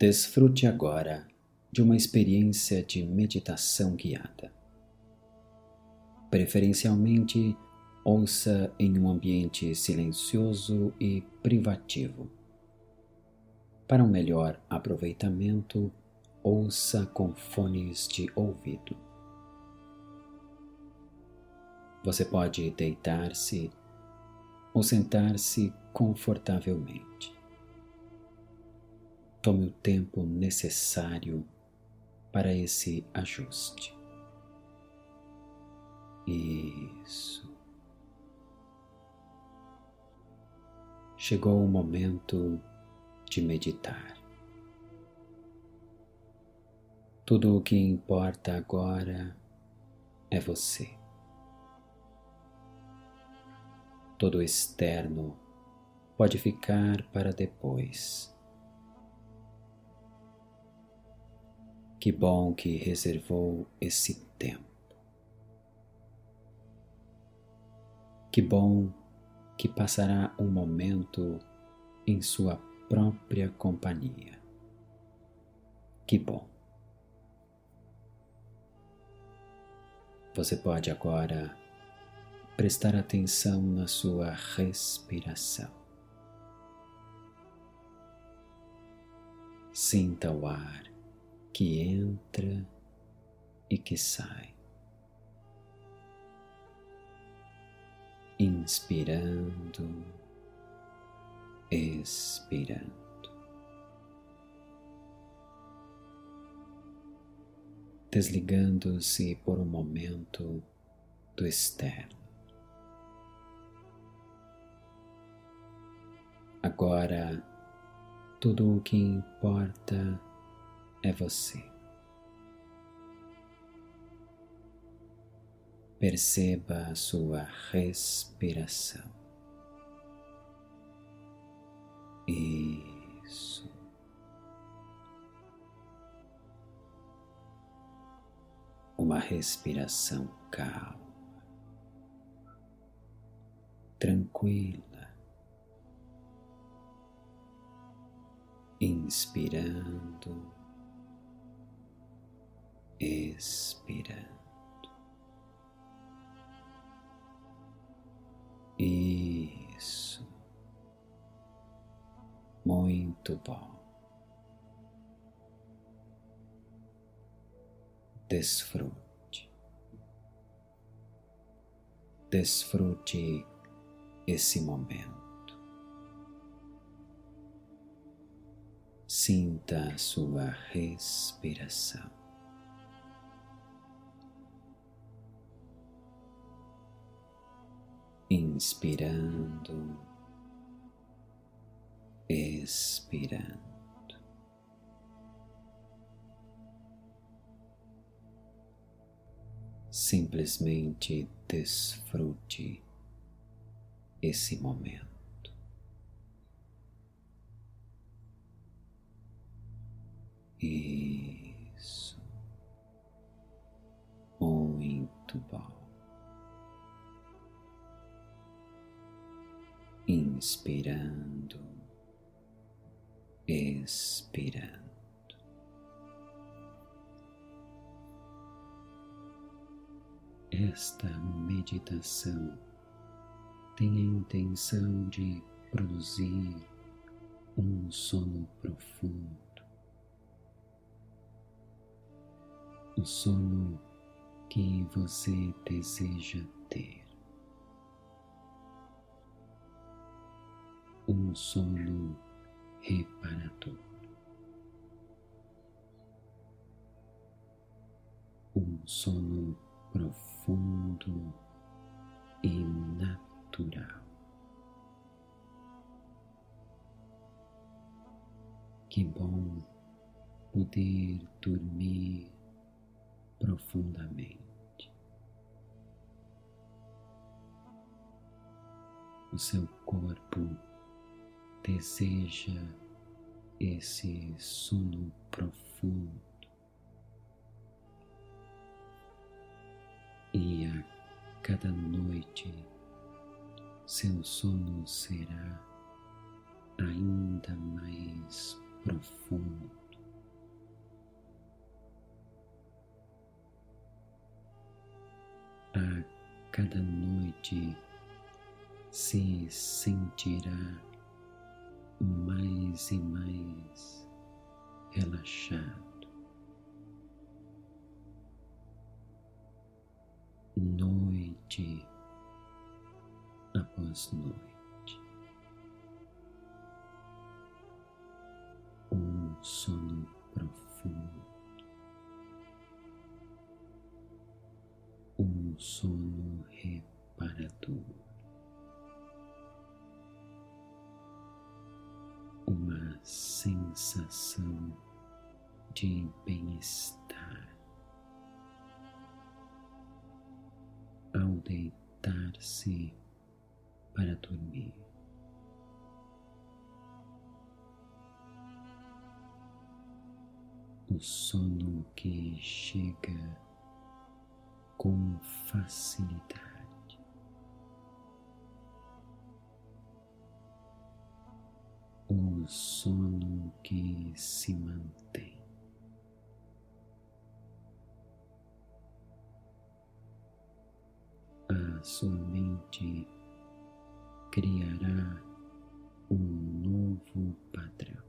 Desfrute agora de uma experiência de meditação guiada. Preferencialmente, ouça em um ambiente silencioso e privativo. Para um melhor aproveitamento, ouça com fones de ouvido. Você pode deitar-se ou sentar-se confortavelmente. Tome o tempo necessário para esse ajuste. Isso. Chegou o momento de meditar. Tudo o que importa agora é você. Todo externo pode ficar para depois. Que bom que reservou esse tempo. Que bom que passará um momento em sua própria companhia. Que bom. Você pode agora prestar atenção na sua respiração. Sinta o ar que entra e que sai. Inspirando, expirando. Desligando-se por um momento do externo. Agora, tudo o que importa é você. Perceba a sua respiração. Isso. Uma respiração calma, tranquila. Inspirando expirando. Isso. Muito bom. Desfrute. Desfrute esse momento. Sinta a sua respiração. Inspirando, expirando. Simplesmente desfrute esse momento. Isso. Muito bom. Inspirando, expirando. Esta meditação tem a intenção de produzir um sono profundo, o sono que você deseja ter. Um sono reparador. Um sono profundo e natural. Que bom poder dormir profundamente. O seu corpo deseja esse sono profundo e a cada noite seu sono será ainda mais profundo. A cada noite se sentirá mais e mais relaxado. Noite após noite, deitar-se para dormir. O sono que chega com facilidade. o sono que se mantém. Sua mente criará um novo padrão.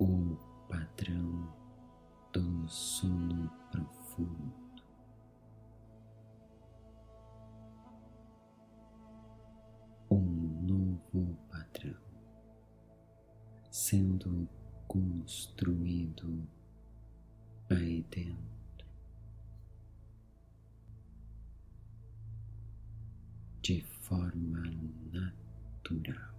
O padrão do sono profundo. sendo construído aí dentro de forma natural.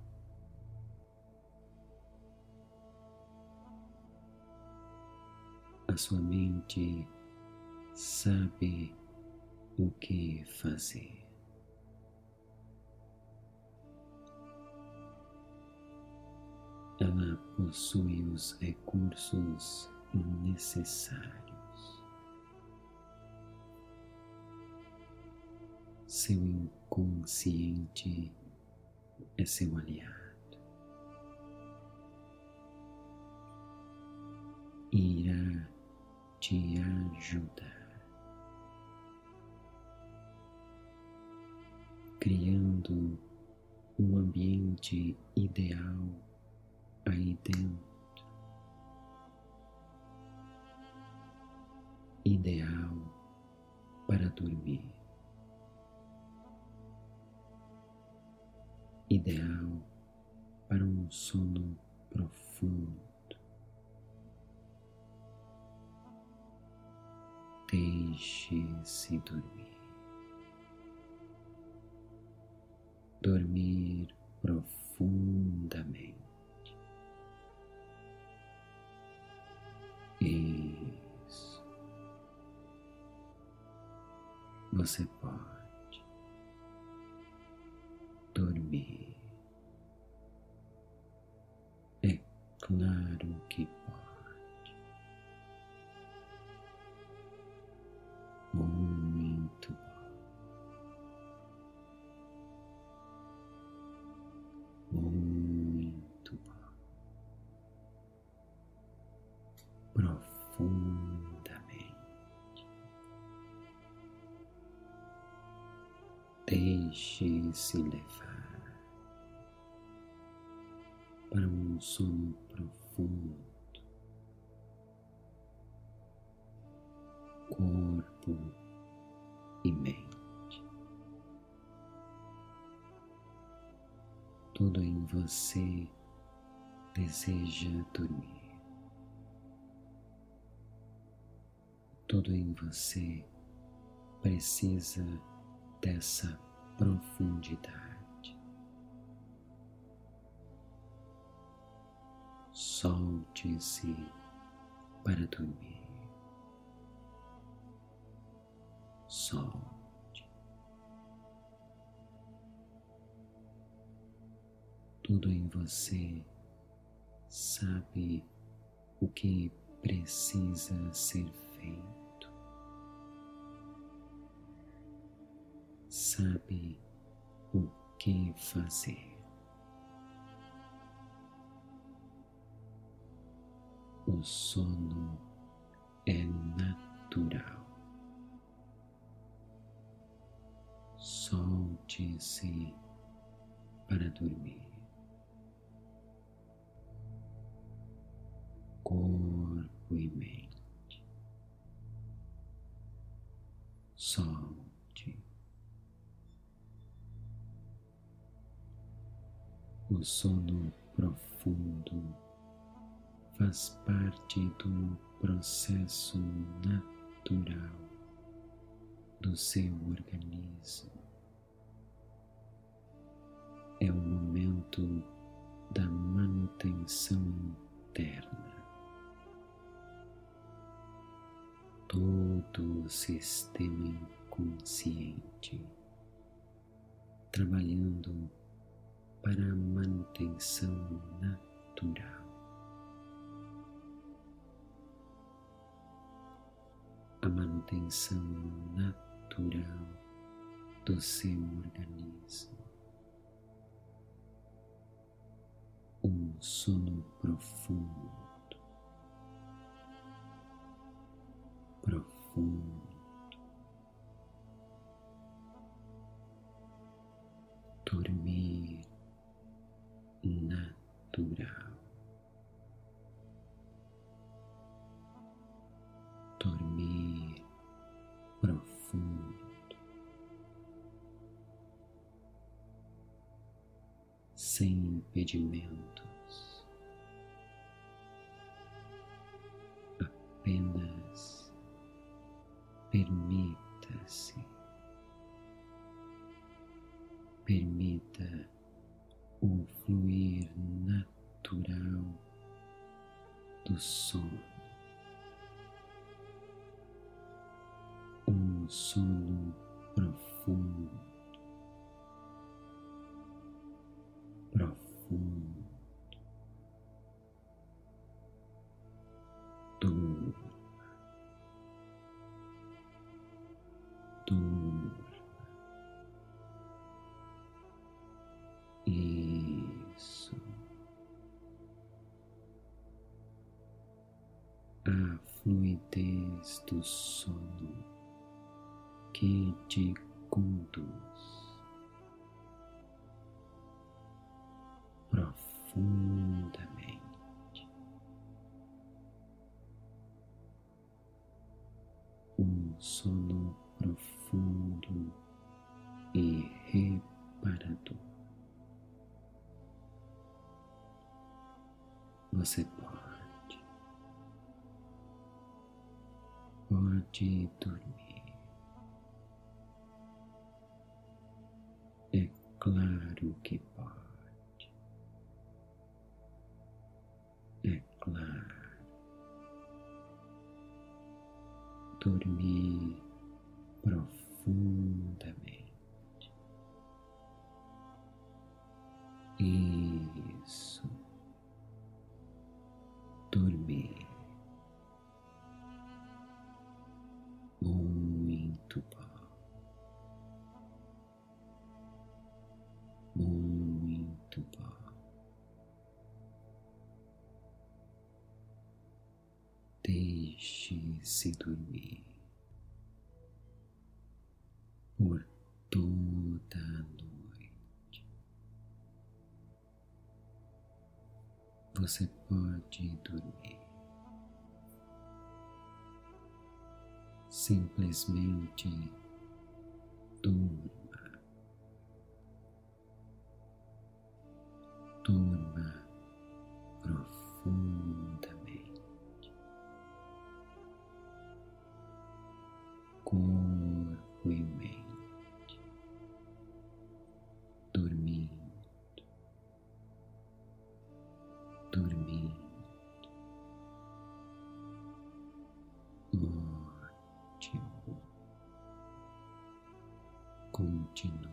A sua mente sabe o que fazer. Ela possui os recursos necessários. Seu inconsciente é seu aliado. Irá te ajudar, criando um ambiente ideal aí dentro, ideal para dormir, ideal para um sono profundo. Deixe-se dormir. Dormir profundamente. Você pode Deixe-se levar para um sono profundo, corpo e mente. Tudo em você deseja dormir. Tudo em você precisa dessa profundidade. Solte-se para dormir. Solte. Tudo em você sabe o que precisa ser feito. Sabe o que fazer. O sono é natural. Solte-se para dormir. O sono profundo faz parte do processo natural do seu organismo. É o momento da manutenção interna. Todo o sistema inconsciente trabalhando para a manutenção natural. a manutenção natural do seu organismo. Um sono profundo, profundo. Sem impedimentos, profundo, durma, durma. Isso. A fluidez do sono que te conduz profundamente. Um sono profundo e reparador. Você pode, pode dormir. claro que pode. Dormir profundamente. Deixe-se dormir por toda a noite. Você pode dormir. Simplesmente durma. Continua.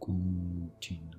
Continua.